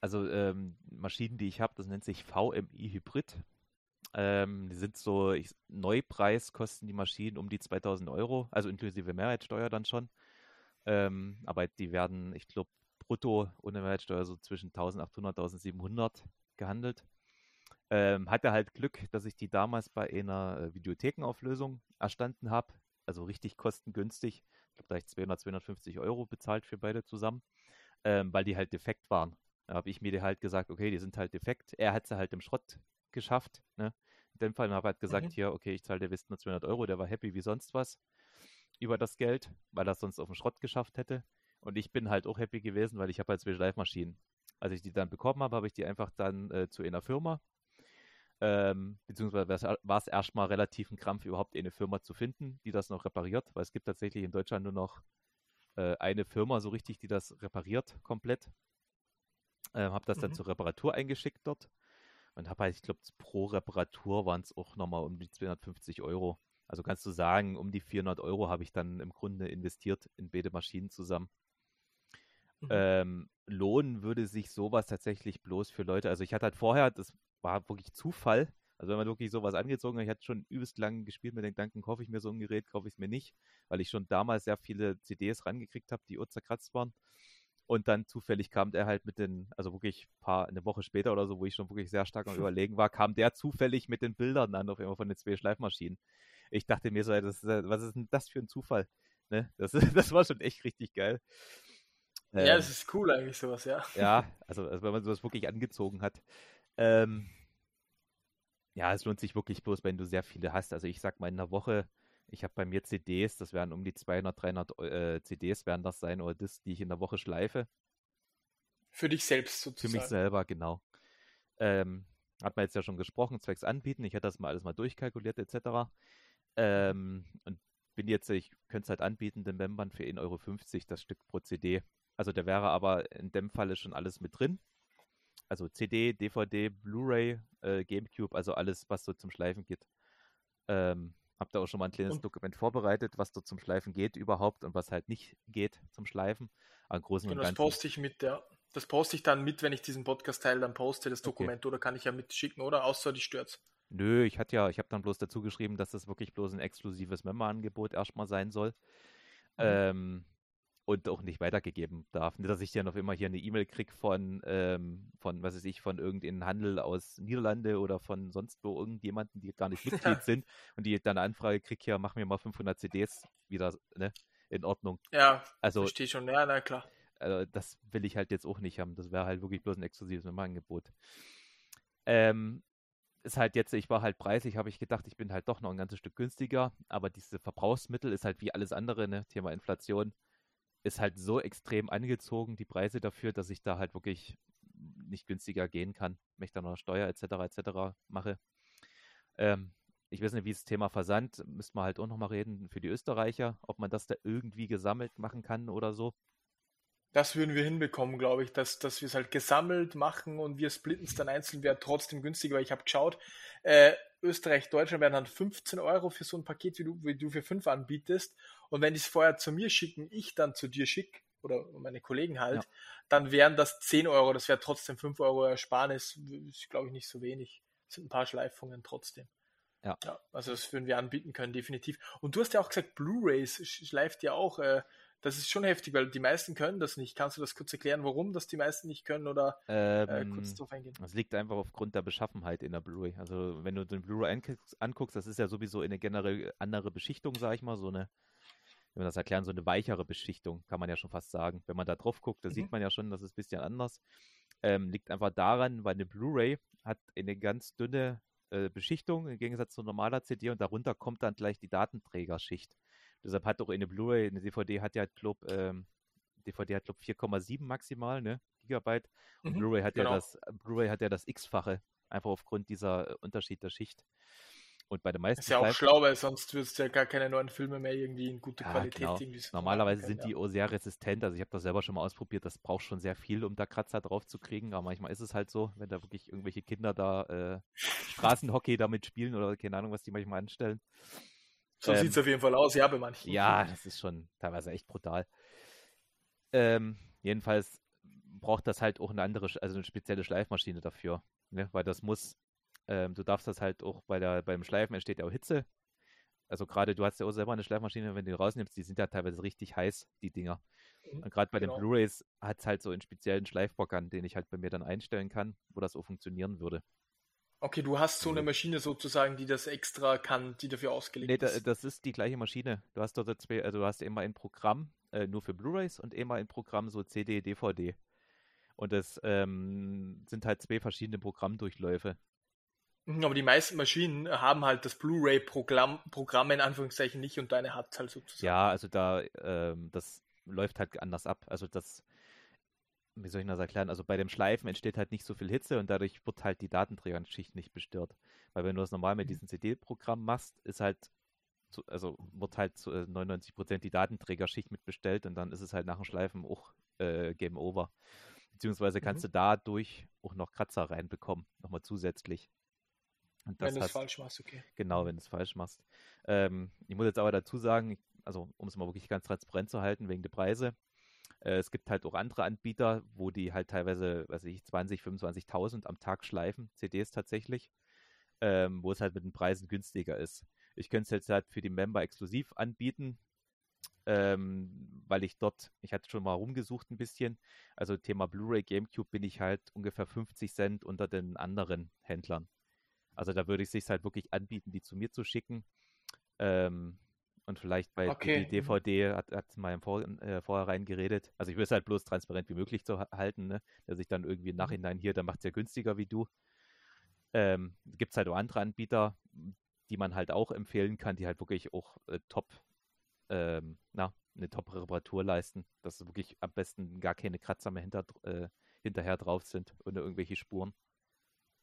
also ähm, Maschinen, die ich habe, das nennt sich VMI Hybrid. Ähm, die sind so, ich, Neupreis kosten die Maschinen um die 2000 Euro, also inklusive Mehrwertsteuer dann schon. Ähm, aber die werden, ich glaube, brutto ohne Mehrwertsteuer so zwischen 1800, 1700 gehandelt. Ähm, hatte halt Glück, dass ich die damals bei einer äh, Videothekenauflösung erstanden habe. Also richtig kostengünstig. Ich glaube, da habe ich 200, 250 Euro bezahlt für beide zusammen, ähm, weil die halt defekt waren. Da habe ich mir halt gesagt, okay, die sind halt defekt. Er hat sie halt im Schrott geschafft. Ne? In dem Fall habe ich halt gesagt, mhm. hier, okay, ich zahle der Wist nur 200 Euro. Der war happy wie sonst was über das Geld, weil er es sonst auf dem Schrott geschafft hätte. Und ich bin halt auch happy gewesen, weil ich habe halt zwei Schleifmaschinen. Als ich die dann bekommen habe, habe ich die einfach dann äh, zu einer Firma, ähm, beziehungsweise war es erstmal relativ ein Krampf, überhaupt eine Firma zu finden, die das noch repariert, weil es gibt tatsächlich in Deutschland nur noch äh, eine Firma so richtig, die das repariert komplett. Ähm, habe das mhm. dann zur Reparatur eingeschickt dort und habe halt, ich glaube, pro Reparatur waren es auch nochmal um die 250 Euro. Also kannst du sagen, um die 400 Euro habe ich dann im Grunde investiert in beide Maschinen zusammen. Mhm. Ähm, lohnen würde sich sowas tatsächlich bloß für Leute. Also ich hatte halt vorher, das war wirklich Zufall. Also wenn man wirklich sowas angezogen hat, ich hatte schon übelst lang gespielt mit den Gedanken, kaufe ich mir so ein Gerät, kaufe ich es mir nicht, weil ich schon damals sehr viele CDs rangekriegt habe, die zerkratzt waren. Und dann zufällig kam der halt mit den, also wirklich paar, eine Woche später oder so, wo ich schon wirklich sehr stark am Überlegen war, kam der zufällig mit den Bildern an, auf einmal von den zwei Schleifmaschinen. Ich dachte mir so, das was ist denn das für ein Zufall? Ne? Das, das war schon echt richtig geil. Ja, ähm, das ist cool eigentlich sowas, ja. Ja, also, also wenn man sowas wirklich angezogen hat. Ähm, ja, es lohnt sich wirklich bloß, wenn du sehr viele hast. Also ich sag mal in einer Woche, ich habe bei mir CDs, das werden um die 200, 300 äh, CDs werden das sein oder das, die ich in der Woche schleife. Für dich selbst sozusagen. Für mich selber, genau. Ähm, hat man jetzt ja schon gesprochen, zwecks Anbieten. Ich hätte das mal alles mal durchkalkuliert etc. Ähm, und bin jetzt, ich könnte es halt anbieten, den Membern für 1,50 Euro das Stück pro CD. Also da wäre aber in dem Falle schon alles mit drin. Also CD, DVD, Blu-ray, äh, Gamecube, also alles, was so zum Schleifen geht. Ähm, hab da auch schon mal ein kleines und? Dokument vorbereitet, was so zum Schleifen geht überhaupt und was halt nicht geht zum Schleifen. Aber großen und, und das poste ich mit, ja. Das poste ich dann mit, wenn ich diesen Podcast teile, dann poste das Dokument okay. oder kann ich ja mitschicken, oder? Außer die stört's. Nö, ich hatte ja, ich habe dann bloß dazu geschrieben, dass das wirklich bloß ein exklusives Member-Angebot erstmal sein soll. Mhm. Ähm, und auch nicht weitergegeben darf. Nicht, dass ich dann auf immer hier eine E-Mail kriege von, ähm, von, was weiß ich, von irgendeinem Handel aus Niederlande oder von sonst wo irgendjemanden, die gar nicht Mitglied sind und die dann eine Anfrage kriege, hier, mach mir mal 500 CDs wieder, ne, in Ordnung. Ja, also, verstehe schon, ja, na klar. Also, das will ich halt jetzt auch nicht haben. Das wäre halt wirklich bloß ein exklusives Angebot. Ähm, ist halt jetzt, ich war halt preislich, habe ich gedacht, ich bin halt doch noch ein ganzes Stück günstiger, aber diese Verbrauchsmittel ist halt wie alles andere, ne, Thema Inflation ist halt so extrem angezogen, die Preise dafür, dass ich da halt wirklich nicht günstiger gehen kann, wenn ich dann noch Steuer etc. etc. mache. Ähm, ich weiß nicht, wie das Thema Versand, müsste man halt auch nochmal reden für die Österreicher, ob man das da irgendwie gesammelt machen kann oder so. Das würden wir hinbekommen, glaube ich, dass, dass wir es halt gesammelt machen und wir splitten es dann einzeln, wäre trotzdem günstiger, weil ich habe geschaut, äh, Österreich, Deutschland werden dann 15 Euro für so ein Paket, wie du, wie du für 5 anbietest. Und wenn die es vorher zu mir schicken, ich dann zu dir schicke, oder meine Kollegen halt, ja. dann wären das 10 Euro. Das wäre trotzdem 5 Euro Ersparnis. Ist, glaube ich, nicht so wenig. Das sind ein paar Schleifungen trotzdem. Ja. ja. Also das würden wir anbieten können, definitiv. Und du hast ja auch gesagt, Blu-rays schleift ja auch. Äh, das ist schon heftig, weil die meisten können das nicht. Kannst du das kurz erklären, warum das die meisten nicht können oder äh, ähm, äh, kurz drauf eingehen? Das liegt einfach aufgrund der Beschaffenheit in der Blu-ray. Also wenn du den Blu-ray anguckst, das ist ja sowieso eine generell andere Beschichtung, sag ich mal, so eine, wenn wir das erklären, so eine weichere Beschichtung, kann man ja schon fast sagen. Wenn man da drauf guckt, da mhm. sieht man ja schon, das ist ein bisschen anders. Ähm, liegt einfach daran, weil eine Blu-ray hat eine ganz dünne äh, Beschichtung im Gegensatz zu normaler CD und darunter kommt dann gleich die Datenträgerschicht. Deshalb hat auch eine Blu-ray, eine DVD hat ja, glaub, ähm, DVD hat, glaube 4,7 maximal, ne? Gigabyte. Und mhm, Blu-ray hat genau. ja das, Blu-ray hat ja das X-fache, einfach aufgrund dieser äh, Unterschied der Schicht. Und bei den meisten. Ist ja auch schlau, weil sonst würdest du ja gar keine neuen Filme mehr irgendwie in gute ja, Qualität genau. irgendwie Normalerweise können, sind die ja. auch sehr resistent. Also ich habe das selber schon mal ausprobiert. Das braucht schon sehr viel, um da Kratzer drauf zu kriegen. Aber manchmal ist es halt so, wenn da wirklich irgendwelche Kinder da äh, Straßenhockey damit spielen oder keine Ahnung, was die manchmal anstellen. So ähm, sieht es auf jeden Fall aus, ja, bei manchen. Ja, das ist schon teilweise echt brutal. Ähm, jedenfalls braucht das halt auch eine andere, also eine spezielle Schleifmaschine dafür. Ne? Weil das muss, ähm, du darfst das halt auch bei der, beim Schleifen entsteht ja auch Hitze. Also gerade, du hast ja auch selber eine Schleifmaschine, wenn du die rausnimmst, die sind ja teilweise richtig heiß, die Dinger. Mhm. Und gerade bei genau. den Blu-Rays hat es halt so einen speziellen Schleifbock an, den ich halt bei mir dann einstellen kann, wo das auch funktionieren würde. Okay, du hast so eine Maschine sozusagen, die das extra kann, die dafür ausgelegt nee, ist. Nee, das ist die gleiche Maschine. Du hast dort zwei, also du hast immer ein Programm äh, nur für Blu-rays und immer ein Programm so CD, DVD. Und das ähm, sind halt zwei verschiedene Programmdurchläufe. Aber die meisten Maschinen haben halt das Blu-ray-Programm Programm in Anführungszeichen nicht und deine hat es halt sozusagen. Ja, also da, ähm, das läuft halt anders ab. Also das, wie soll ich das erklären? Also bei dem Schleifen entsteht halt nicht so viel Hitze und dadurch wird halt die Datenträgerschicht nicht bestört. Weil wenn du das normal mit mhm. diesem CD-Programm machst, ist halt, zu, also wird halt zu 99% äh, die Datenträgerschicht mit bestellt und dann ist es halt nach dem Schleifen auch äh, Game Over. Beziehungsweise kannst mhm. du dadurch auch noch Kratzer reinbekommen, nochmal zusätzlich. Wenn du es falsch machst, okay. Genau, wenn du es falsch machst. Ähm, ich muss jetzt aber dazu sagen, also um es mal wirklich ganz transparent zu halten, wegen der Preise, äh, es gibt halt auch andere Anbieter, wo die halt teilweise, weiß ich, 20, 25.000 am Tag schleifen, CDs tatsächlich, ähm, wo es halt mit den Preisen günstiger ist. Ich könnte es jetzt halt für die Member exklusiv anbieten, ähm, weil ich dort, ich hatte schon mal rumgesucht ein bisschen, also Thema Blu-ray GameCube bin ich halt ungefähr 50 Cent unter den anderen Händlern. Also da würde ich es sich halt wirklich anbieten, die zu mir zu schicken. Ähm, und vielleicht bei okay. die DVD hat, hat mal im Vor, äh, Vorhinein geredet. Also ich will es halt bloß transparent wie möglich zu halten, ne? dass ich dann irgendwie im mhm. Nachhinein hier, dann macht es ja günstiger wie du. Ähm, Gibt es halt auch andere Anbieter, die man halt auch empfehlen kann, die halt wirklich auch äh, top, ähm, na, eine Top-Reparatur leisten, dass wirklich am besten gar keine Kratzer mehr hinter, äh, hinterher drauf sind oder irgendwelche Spuren.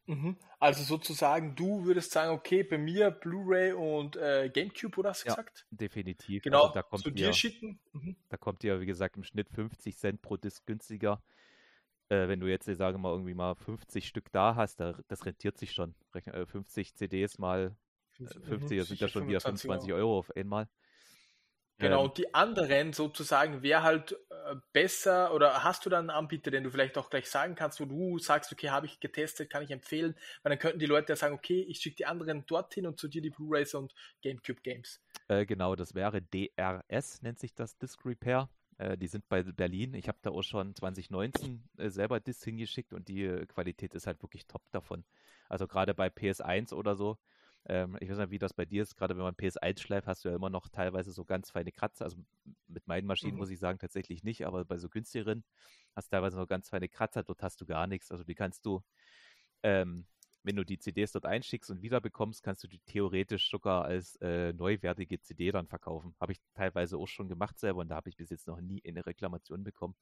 Mhm. Also sozusagen, du würdest sagen, okay, bei mir Blu-ray und äh, GameCube, oder hast du ja, gesagt? Definitiv. Genau, also zu dir, dir schicken. Mhm. Da kommt dir, wie gesagt, im Schnitt 50 Cent pro Disc günstiger. Äh, wenn du jetzt, ich sage mal, irgendwie mal 50 Stück da hast, da, das rentiert sich schon. 50 äh, CDs mal 50, 50 das sind ja schon wieder 25 Euro. Euro auf einmal. Genau, und die anderen sozusagen, wer halt äh, besser oder hast du dann einen Anbieter, den du vielleicht auch gleich sagen kannst, wo du sagst, okay, habe ich getestet, kann ich empfehlen, weil dann könnten die Leute ja sagen, okay, ich schicke die anderen dorthin und zu dir die Blu-rays und GameCube Games. Äh, genau, das wäre DRS, nennt sich das Disc Repair. Äh, die sind bei Berlin. Ich habe da auch schon 2019 äh, selber Discs hingeschickt und die Qualität ist halt wirklich top davon. Also gerade bei PS1 oder so, ähm, ich weiß nicht, wie das bei dir ist. Gerade wenn man PS1 schleift, hast du ja immer noch teilweise so ganz feine Kratzer. Also mit meinen Maschinen mhm. muss ich sagen, tatsächlich nicht, aber bei so günstigeren hast du teilweise noch ganz feine Kratzer. Dort hast du gar nichts. Also die kannst du, ähm, wenn du die CDs dort einschickst und wieder bekommst, kannst du die theoretisch sogar als äh, neuwertige CD dann verkaufen. Habe ich teilweise auch schon gemacht selber und da habe ich bis jetzt noch nie eine Reklamation bekommen.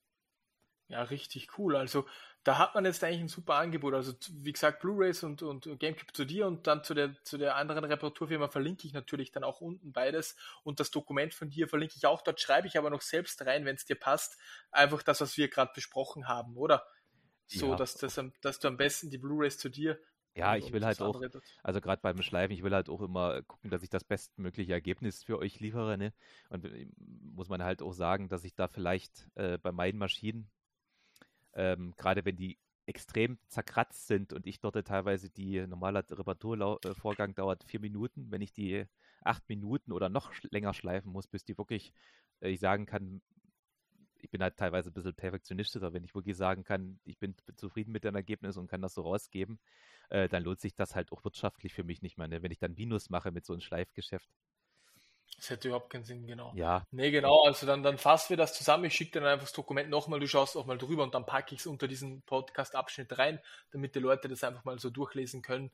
Ja, richtig cool. Also da hat man jetzt eigentlich ein super Angebot. Also wie gesagt, Blu-rays und, und GameCube zu dir und dann zu der, zu der anderen Reparaturfirma verlinke ich natürlich dann auch unten beides. Und das Dokument von dir verlinke ich auch. Dort schreibe ich aber noch selbst rein, wenn es dir passt. Einfach das, was wir gerade besprochen haben, oder? So, ja. dass, das, dass du am besten die Blu-rays zu dir ja, ich will halt auch, also gerade beim Schleifen, ich will halt auch immer gucken, dass ich das bestmögliche Ergebnis für euch liefere. Ne? Und äh, muss man halt auch sagen, dass ich da vielleicht äh, bei meinen Maschinen ähm, gerade wenn die extrem zerkratzt sind und ich dort teilweise die normale Reparaturvorgang äh, dauert vier Minuten, wenn ich die acht Minuten oder noch länger schleifen muss, bis die wirklich, äh, ich sagen kann, ich bin halt teilweise ein bisschen perfektionistischer, wenn ich wirklich sagen kann, ich bin zufrieden mit dem Ergebnis und kann das so rausgeben, äh, dann lohnt sich das halt auch wirtschaftlich für mich nicht mehr, ne? wenn ich dann Minus mache mit so einem Schleifgeschäft. Das hätte überhaupt keinen Sinn, genau. Ja. Nee, genau, also dann, dann fassen wir das zusammen. Ich schicke dir dann einfach das Dokument nochmal, du schaust auch mal drüber und dann packe ich es unter diesen Podcast-Abschnitt rein, damit die Leute das einfach mal so durchlesen können.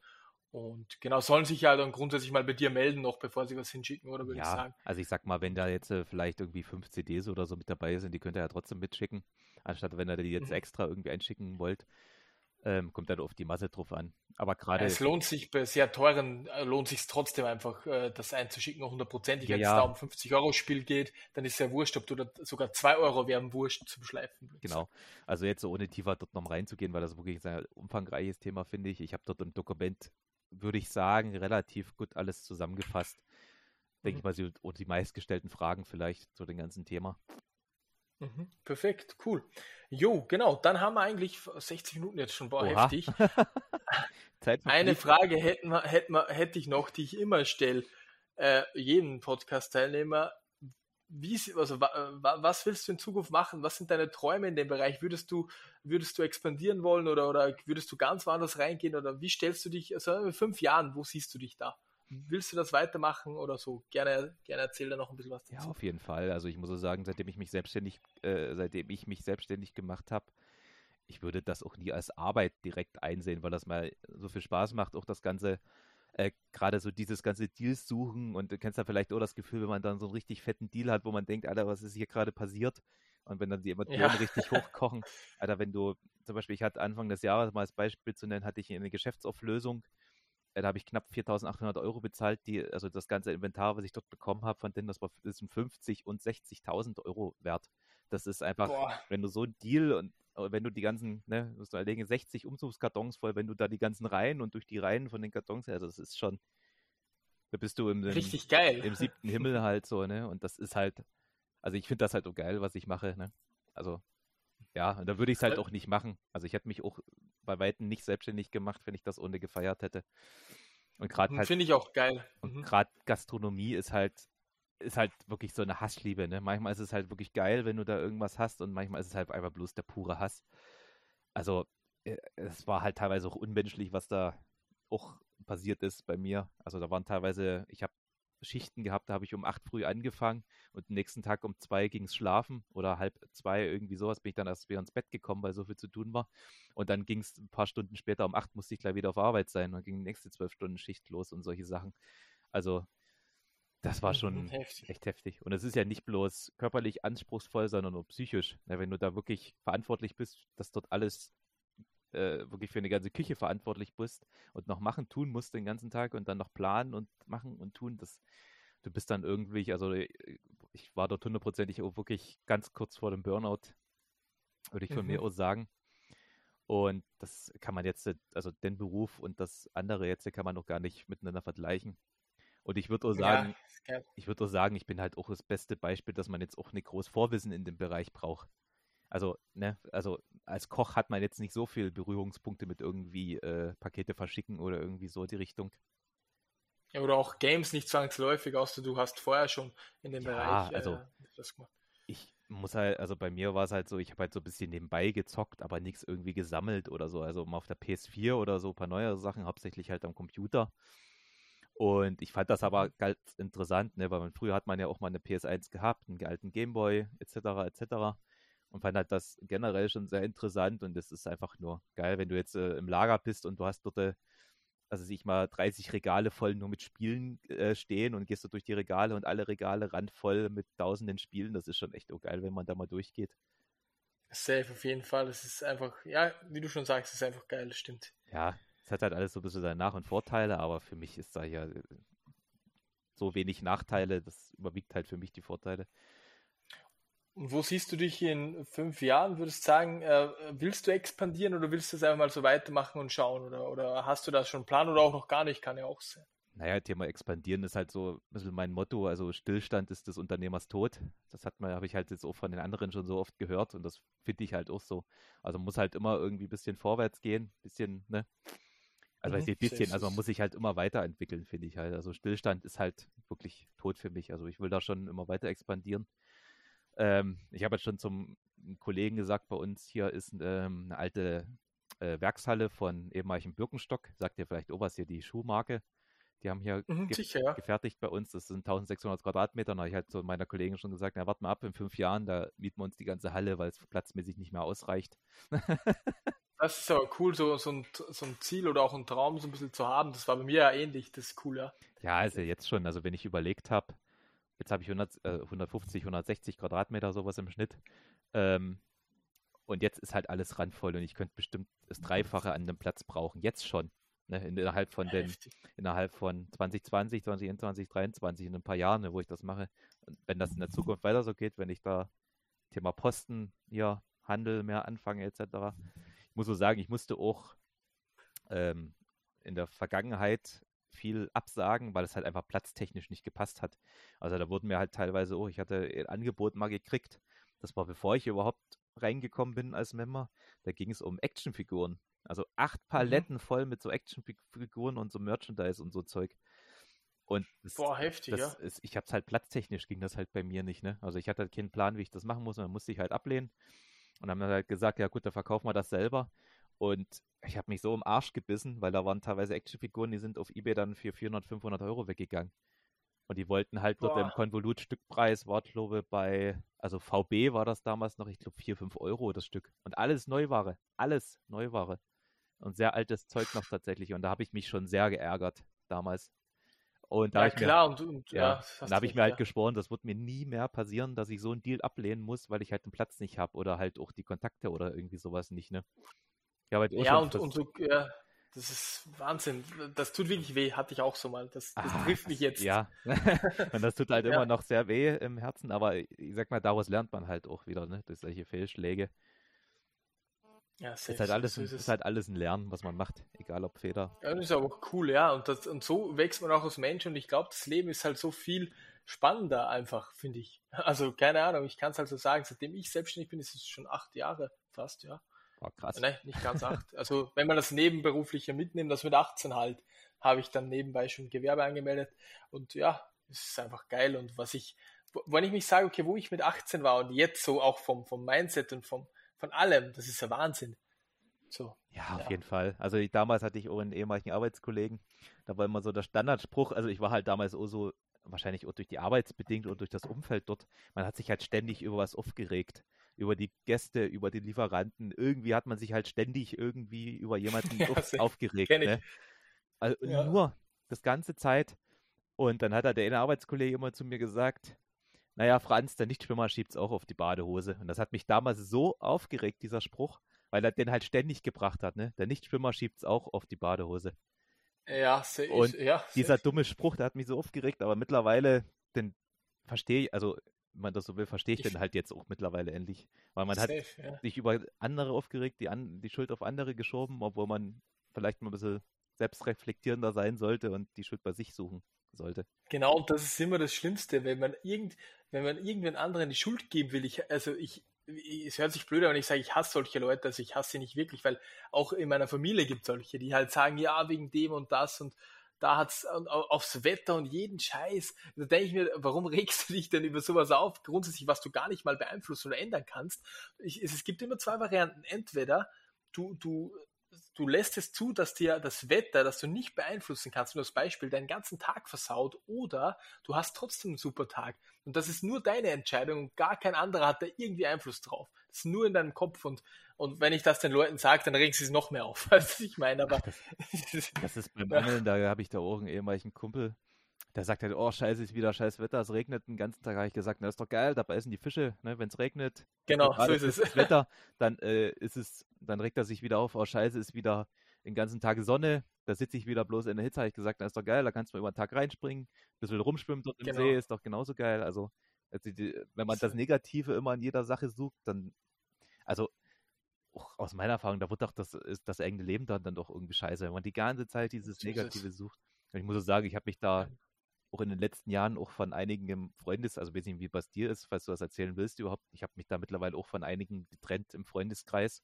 Und genau, sollen sich ja dann grundsätzlich mal bei dir melden, noch bevor sie was hinschicken, oder würde ja, ich sagen. Also ich sag mal, wenn da jetzt äh, vielleicht irgendwie fünf CDs oder so mit dabei sind, die könnt ihr ja trotzdem mitschicken, anstatt wenn ihr die jetzt mhm. extra irgendwie einschicken wollt. Ähm, kommt dann auf die Masse drauf an. Aber gerade. Es lohnt sich bei sehr teuren, äh, lohnt sich trotzdem einfach, äh, das einzuschicken, hundertprozentig. Ja, Wenn ja. es da um 50 Euro Spiel geht, dann ist es ja wurscht, ob du da sogar 2 Euro wären wurscht zum Schleifen. Genau. Also jetzt so ohne tiefer dort noch reinzugehen, weil das wirklich ein sehr umfangreiches Thema, finde ich. Ich habe dort im Dokument, würde ich sagen, relativ gut alles zusammengefasst. Denke mhm. ich mal, und die meistgestellten Fragen vielleicht zu dem ganzen Thema. Mhm, perfekt, cool. Jo, genau, dann haben wir eigentlich 60 Minuten jetzt schon, boah, Oha. heftig. Eine Frage hätten wir, hätten wir, hätte ich noch, die ich immer stelle, äh, jeden Podcast-Teilnehmer. Wie, also, was willst du in Zukunft machen? Was sind deine Träume in dem Bereich? Würdest du, würdest du expandieren wollen oder, oder würdest du ganz woanders reingehen? Oder wie stellst du dich, also in fünf Jahren, wo siehst du dich da? Willst du das weitermachen oder so? Gerne, gerne erzähl da noch ein bisschen was dazu. Ja, auf jeden Fall. Also ich muss so sagen, seitdem ich mich selbstständig, äh, seitdem ich mich selbstständig gemacht habe, ich würde das auch nie als Arbeit direkt einsehen, weil das mal so viel Spaß macht, auch das ganze, äh, gerade so dieses ganze Deals suchen und du kennst ja vielleicht auch das Gefühl, wenn man dann so einen richtig fetten Deal hat, wo man denkt, Alter, was ist hier gerade passiert? Und wenn dann die Emotionen ja. richtig hochkochen, Alter, wenn du, zum Beispiel, ich hatte Anfang des Jahres, mal als Beispiel zu nennen, hatte ich eine Geschäftsauflösung, da habe ich knapp 4.800 Euro bezahlt. Die, also das ganze Inventar, was ich dort bekommen habe, von denen, das war das sind 50 und 60.000 Euro wert. Das ist einfach, Boah. wenn du so ein Deal und äh, wenn du die ganzen, ne, musst du überlegen, 60 Umzugskartons voll, wenn du da die ganzen Reihen und durch die Reihen von den Kartons, also das ist schon, da bist du im, Richtig geil. im siebten Himmel halt so, ne? Und das ist halt, also ich finde das halt so geil, was ich mache, ne? Also ja, und da würde ich es halt auch nicht machen. Also ich hätte mich auch bei Weitem nicht selbstständig gemacht, wenn ich das ohne gefeiert hätte. Und gerade halt. Finde ich auch geil. Und mhm. gerade Gastronomie ist halt, ist halt wirklich so eine Hassliebe, ne? Manchmal ist es halt wirklich geil, wenn du da irgendwas hast und manchmal ist es halt einfach bloß der pure Hass. Also, äh, es war halt teilweise auch unmenschlich, was da auch passiert ist bei mir. Also da waren teilweise, ich habe Schichten gehabt, da habe ich um acht früh angefangen und den nächsten Tag um zwei ging es schlafen oder halb zwei, irgendwie sowas, bin ich dann erst wieder ins Bett gekommen, weil so viel zu tun war. Und dann ging es ein paar Stunden später, um acht musste ich gleich wieder auf Arbeit sein. Dann ging die nächste zwölf Stunden Schicht los und solche Sachen. Also das war schon heftig. echt heftig. Und es ist ja nicht bloß körperlich anspruchsvoll, sondern auch psychisch. Wenn du da wirklich verantwortlich bist, dass dort alles äh, wirklich für eine ganze Küche verantwortlich bist und noch machen, tun musst den ganzen Tag und dann noch planen und machen und tun, das, du bist dann irgendwie, also äh, ich war dort hundertprozentig auch wirklich ganz kurz vor dem Burnout, würde ich von mhm. mir aus sagen. Und das kann man jetzt, also den Beruf und das andere jetzt kann man noch gar nicht miteinander vergleichen. Und ich würde auch sagen, ja, ich würde auch sagen, ich bin halt auch das beste Beispiel, dass man jetzt auch nicht groß Vorwissen in dem Bereich braucht. Also, ne, also als Koch hat man jetzt nicht so viel Berührungspunkte mit irgendwie äh, Pakete verschicken oder irgendwie so die Richtung. Ja, oder auch Games nicht zwangsläufig, außer du hast vorher schon in dem ja, Bereich äh, also, das gemacht. Ich muss halt, also bei mir war es halt so, ich habe halt so ein bisschen nebenbei gezockt, aber nichts irgendwie gesammelt oder so. Also mal auf der PS4 oder so ein paar neue Sachen, hauptsächlich halt am Computer. Und ich fand das aber ganz interessant, ne, weil man, früher hat man ja auch mal eine PS1 gehabt, einen alten Gameboy etc. etc und fand halt das generell schon sehr interessant und es ist einfach nur geil, wenn du jetzt äh, im Lager bist und du hast dort, äh, also sich mal 30 Regale voll nur mit Spielen äh, stehen und gehst du durch die Regale und alle Regale randvoll mit tausenden Spielen, das ist schon echt auch geil, wenn man da mal durchgeht. Safe auf jeden Fall, es ist einfach, ja, wie du schon sagst, es ist einfach geil, das stimmt. Ja, es hat halt alles so ein bisschen seine Nach- und Vorteile, aber für mich ist da ja äh, so wenig Nachteile, das überwiegt halt für mich die Vorteile. Und wo siehst du dich in fünf Jahren? Würdest du sagen, äh, willst du expandieren oder willst du es einfach mal so weitermachen und schauen? Oder, oder hast du das schon einen Plan oder auch noch gar nicht? Kann ja auch sein. Naja, Thema expandieren ist halt so ein bisschen mein Motto. Also Stillstand ist des Unternehmers Tod. Das hat man, habe ich halt jetzt auch von den anderen schon so oft gehört und das finde ich halt auch so. Also muss halt immer irgendwie ein bisschen vorwärts gehen, bisschen, ne? Also mhm, ein bisschen, also man muss sich halt immer weiterentwickeln, finde ich halt. Also Stillstand ist halt wirklich tot für mich. Also ich will da schon immer weiter expandieren. Ähm, ich habe jetzt schon zum Kollegen gesagt, bei uns hier ist ähm, eine alte äh, Werkshalle von ehemaligem Birkenstock. Sagt ihr vielleicht was hier die Schuhmarke? Die haben hier mhm, ge sicher, gefertigt bei uns. Das sind 1600 Quadratmeter. Da habe ich halt zu meiner Kollegin schon gesagt, na, warte mal ab, in fünf Jahren, da mieten wir uns die ganze Halle, weil es platzmäßig nicht mehr ausreicht. das ist aber cool, so, so, ein, so ein Ziel oder auch ein Traum so ein bisschen zu haben. Das war bei mir ja ähnlich, das ist cool, ja. Ja, also jetzt schon. Also wenn ich überlegt habe, Jetzt habe ich 100, äh, 150, 160 Quadratmeter sowas im Schnitt. Ähm, und jetzt ist halt alles randvoll und ich könnte bestimmt das Dreifache an dem Platz brauchen. Jetzt schon. Ne, innerhalb von den, innerhalb von 2020, 2021, 2023, in ein paar Jahren, ne, wo ich das mache. Und wenn das in der Zukunft weiter so geht, wenn ich da Thema Posten, hier, Handel mehr anfange, etc. Ich muss so sagen, ich musste auch ähm, in der Vergangenheit viel absagen, weil es halt einfach platztechnisch nicht gepasst hat. Also da wurden mir halt teilweise, oh, ich hatte ein Angebot mal gekriegt, das war bevor ich überhaupt reingekommen bin als Member, da ging es um Actionfiguren. Also acht Mhm. Paletten voll mit so Actionfiguren und so Merchandise und so Zeug. Und das, Boah, heftig, das ja. ist, ich hab's halt platztechnisch ging das halt bei mir nicht, ne? Also ich hatte halt keinen Plan, wie ich das machen muss und dann musste ich halt ablehnen. Und dann haben wir halt gesagt, ja gut, dann verkaufen wir das selber. Und ich habe mich so im Arsch gebissen, weil da waren teilweise Actionfiguren, die sind auf Ebay dann für 400, 500 Euro weggegangen. Und die wollten halt dort im Boah. Konvolutstückpreis, war glaube bei, also VB war das damals noch, ich glaube 4, 5 Euro das Stück. Und alles Neuware, alles Neuware. Und sehr altes Zeug noch tatsächlich. Und da habe ich mich schon sehr geärgert damals. Und da Ja, ich mir, klar, und, und ja, ja, da habe ich mir halt ja. geschworen, das wird mir nie mehr passieren, dass ich so einen Deal ablehnen muss, weil ich halt den Platz nicht habe oder halt auch die Kontakte oder irgendwie sowas nicht, ne? Halt auch Ja, und, und so, ja, das ist Wahnsinn. Das tut wirklich weh, hatte ich auch so mal. Das, das Ah, trifft mich jetzt. Ja, und das tut halt Ja. immer noch sehr weh im Herzen, aber ich sag mal, daraus lernt man halt auch wieder, ne? Durch solche Fehlschläge. Ja, Ist safe, halt alles, so ist ist halt alles ein Lernen, was man macht, egal ob Feder. Ja, das ist aber auch cool, ja. Und, das, und so wächst man auch als Mensch und ich glaube, das Leben ist halt so viel spannender einfach, finde ich. Also, keine Ahnung, ich kann es halt so sagen, seitdem ich selbstständig bin, ist es schon acht Jahre fast, ja. War krass. Nein, nicht ganz acht. Also, wenn man das Nebenberufliche mitnimmt, das mit 18 halt, habe ich dann nebenbei schon Gewerbe angemeldet. Und ja, es ist einfach geil. Und was ich, wenn ich mich sage, okay, wo ich mit 18 war und jetzt so auch vom, vom Mindset und vom, von allem, das ist ja Wahnsinn. So. Ja, auf Ja. jeden Fall. Also ich, damals hatte ich auch einen ehemaligen Arbeitskollegen, da war immer so der Standardspruch, also ich war halt damals auch so, wahrscheinlich auch durch die Arbeitsbedingt und durch das Umfeld dort, man hat sich halt ständig über was aufgeregt. Über die Gäste, über die Lieferanten. Irgendwie hat man sich halt ständig irgendwie über jemanden Ja, aufgeregt. Ich. Ne? Also Ja. nur das ganze Zeit. Und dann hat er der eine Arbeitskollege immer zu mir gesagt, naja, Franz, der Nichtschwimmer schiebt's auch auf die Badehose. Und das hat mich damals so aufgeregt, dieser Spruch, weil er den halt ständig gebracht hat, ne? Der Nichtschwimmer schiebt's auch auf die Badehose. Ja, safe, Und ja, Dieser safe. dumme Spruch, der hat mich so aufgeregt, aber mittlerweile, den verstehe ich, also man das so will, verstehe ich Ich- den halt jetzt auch mittlerweile endlich. Weil man hat safe, ja. sich über andere aufgeregt, die, an, die Schuld auf andere geschoben, obwohl man vielleicht mal ein bisschen selbstreflektierender sein sollte und die Schuld bei sich suchen sollte. Genau, und das ist immer das Schlimmste, wenn man irgend, wenn man irgendwen anderen die Schuld geben will. Ich, also ich, ich- es hört sich blöd an, wenn ich sage, ich hasse solche Leute, also ich hasse sie nicht wirklich, weil auch in meiner Familie gibt es solche, die halt sagen, ja, wegen dem und das und da hat's aufs Wetter und jeden Scheiß. Da denke ich mir, warum regst du dich denn über sowas auf? Grundsätzlich, was du gar nicht mal beeinflussen oder ändern kannst. Ich, es, es gibt immer zwei Varianten. Entweder du, du, du lässt es zu, dass dir das Wetter, das du nicht beeinflussen kannst, nur als Beispiel, deinen ganzen Tag versaut, oder du hast trotzdem einen super Tag. Und das ist nur deine Entscheidung und gar kein anderer hat da irgendwie Einfluss drauf. Das ist nur in deinem Kopf und, und wenn ich das den Leuten sage, dann regen sie es noch mehr auf, als ich meine, aber Das ist beim. Angeln, da habe ich da auch einen ehemaligen Kumpel, der sagt halt, oh scheiße, ist wieder scheiß Wetter, es regnet den ganzen Tag. habe ich gesagt, na ist doch geil, da beißen die Fische, ne? wenn es regnet. genau, so ist es. Das Wetter, dann äh, ist es, dann regt er sich wieder auf, oh scheiße, ist wieder den ganzen Tag Sonne, da sitze ich wieder bloß in der Hitze, habe ich gesagt, na ist doch geil, da kannst du über den Tag reinspringen, ein bisschen rumschwimmen dort im Genau. See, ist doch genauso geil. Also, also die, wenn man das. Negative immer in jeder Sache sucht, dann, also aus meiner Erfahrung, da wird doch das, ist das eigene Leben dann, dann doch irgendwie scheiße, wenn man die ganze Zeit dieses. Negative sucht. Und ich muss auch sagen, ich habe mich da auch in den letzten Jahren auch von einigen im Freundes, also weiß nicht, wie bei dir ist, falls du das erzählen willst überhaupt, ich habe mich da mittlerweile auch von einigen getrennt im Freundeskreis,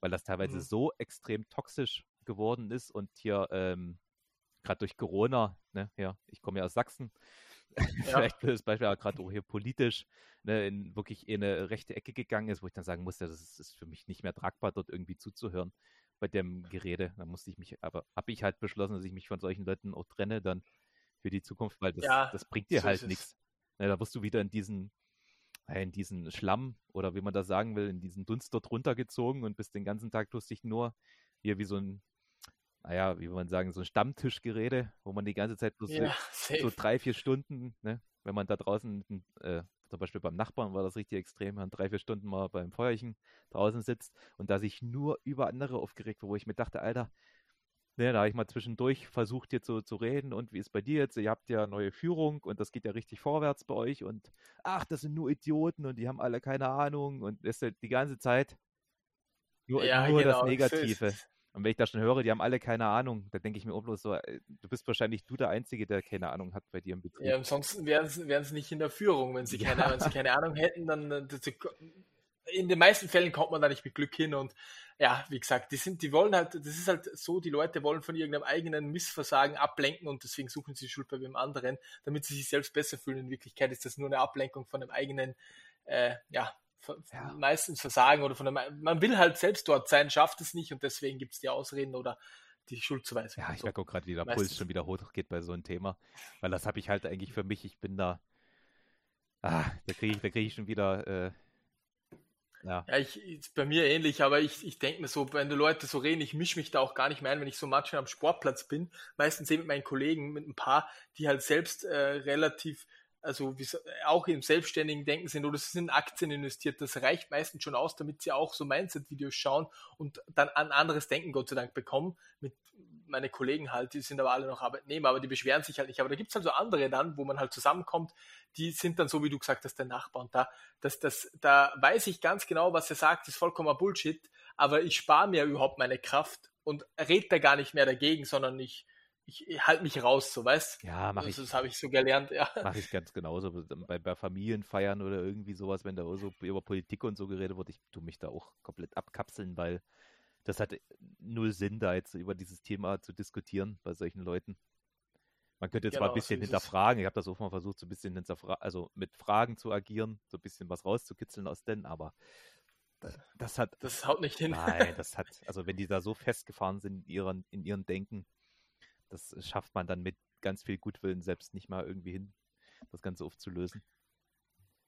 weil das teilweise Mhm. so extrem toxisch geworden ist und hier ähm, gerade durch Corona, ne, ja, ich komme ja aus Sachsen, vielleicht blödes Beispiel, aber gerade auch hier politisch, ne, in wirklich in eine rechte Ecke gegangen ist, wo ich dann sagen musste, das ist, ist für mich nicht mehr tragbar, dort irgendwie zuzuhören bei dem Gerede. Da musste ich mich, aber habe ich halt beschlossen, dass ich mich von solchen Leuten auch trenne dann für die Zukunft, weil das, Ja, das bringt dir so halt nichts. Ne, da wirst du wieder in diesen, äh, in diesen Schlamm oder wie man das sagen will, in diesen Dunst dort runtergezogen und bist den ganzen Tag tust dich nur hier wie so ein, naja, wie man sagen, so ein Stammtischgerede, wo man die ganze Zeit bloß Ja, so drei, vier Stunden, ne, wenn man da draußen, äh, zum Beispiel beim Nachbarn war das richtig extrem, wenn man drei, vier Stunden mal beim Feuerchen draußen sitzt und da sich nur über andere aufgeregt wo ich mir dachte, Alter, ne, da habe ich mal zwischendurch versucht jetzt so zu reden und wie ist bei dir jetzt? Ihr habt ja neue Führung und das geht ja richtig vorwärts bei euch und ach, das sind nur Idioten und die haben alle keine Ahnung und das ist die ganze Zeit nur, Ja, nur genau, das so Negative. Und wenn ich da schon höre, die haben alle keine Ahnung, da denke ich mir auch bloß so, äh, du bist wahrscheinlich du der Einzige, der keine Ahnung hat bei dir im Betrieb. Ja, ansonsten wären sie nicht in der Führung. Wenn sie, keine, ja. wenn sie keine Ahnung hätten, dann äh, in den meisten Fällen kommt man da nicht mit Glück hin und ja, wie gesagt, die sind, die wollen halt, das ist halt so, die Leute wollen von irgendeinem eigenen Missversagen ablenken und deswegen suchen sie Schuld bei dem anderen, damit sie sich selbst besser fühlen. In Wirklichkeit ist das nur eine Ablenkung von einem eigenen, äh, ja, ja. meistens Versagen oder von einem, man will halt selbst dort sein, schafft es nicht und deswegen gibt es die Ausreden oder die Schuldzuweisung. Ja, ich so. merke auch gerade, wie der Meistens. Puls schon wieder hoch geht bei so einem Thema, weil das habe ich halt eigentlich für mich, ich bin da, ah, da kriege ich, da kriege ich schon wieder, äh, ja, ja ich, ist bei mir ähnlich, aber ich, ich denke mir so, wenn die Leute so reden, ich mische mich da auch gar nicht mehr ein, wenn ich so manchmal am Sportplatz bin, meistens eben mit meinen Kollegen, mit ein paar, die halt selbst äh, relativ also auch im selbstständigen Denken sind oder sie sind in Aktien investiert, das reicht meistens schon aus, damit sie auch so Mindset-Videos schauen und dann ein anderes Denken Gott sei Dank bekommen. Mit meine Kollegen halt, die sind aber alle noch Arbeitnehmer, aber die beschweren sich halt nicht. Aber da gibt es halt so andere dann, wo man halt zusammenkommt, die sind dann so, wie du gesagt hast, der Nachbar. Und da, das, das, da weiß ich ganz genau, was er sagt, ist vollkommen Bullshit, aber ich spare mir überhaupt meine Kraft und rede da gar nicht mehr dagegen, sondern ich, ich, halte mich raus, so weißt Ja, mache ich. Das habe ich so gelernt, ja. Mache ich ganz genauso. Bei, bei Familienfeiern oder irgendwie sowas, wenn da so über Politik und so geredet wird, ich tue mich da auch komplett abkapseln, weil das hat null Sinn, da jetzt über dieses Thema zu diskutieren bei solchen Leuten. Man könnte jetzt genau, mal ein bisschen so hinterfragen. Ich habe das auch mal versucht, so ein bisschen also mit Fragen zu agieren, so ein bisschen was rauszukitzeln aus denen, aber das hat. Das haut nicht hin. Nein, das hat, also wenn die da so festgefahren sind in ihren, in ihren Denken, das schafft man dann mit ganz viel Gutwillen selbst nicht mal irgendwie hin, das Ganze aufzulösen.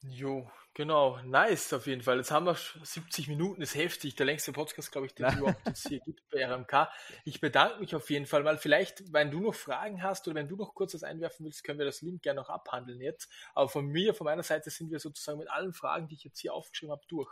Jo, genau. Nice auf jeden Fall. Jetzt haben wir 70 Minuten, ist heftig. Der längste Podcast, glaube ich, den es überhaupt jetzt hier gibt bei RMK. Ich bedanke mich auf jeden Fall, weil vielleicht, wenn du noch Fragen hast oder wenn du noch kurz was einwerfen willst, können wir das Link gerne noch abhandeln jetzt. Aber von mir, von meiner Seite sind wir sozusagen mit allen Fragen, die ich jetzt hier aufgeschrieben habe, durch.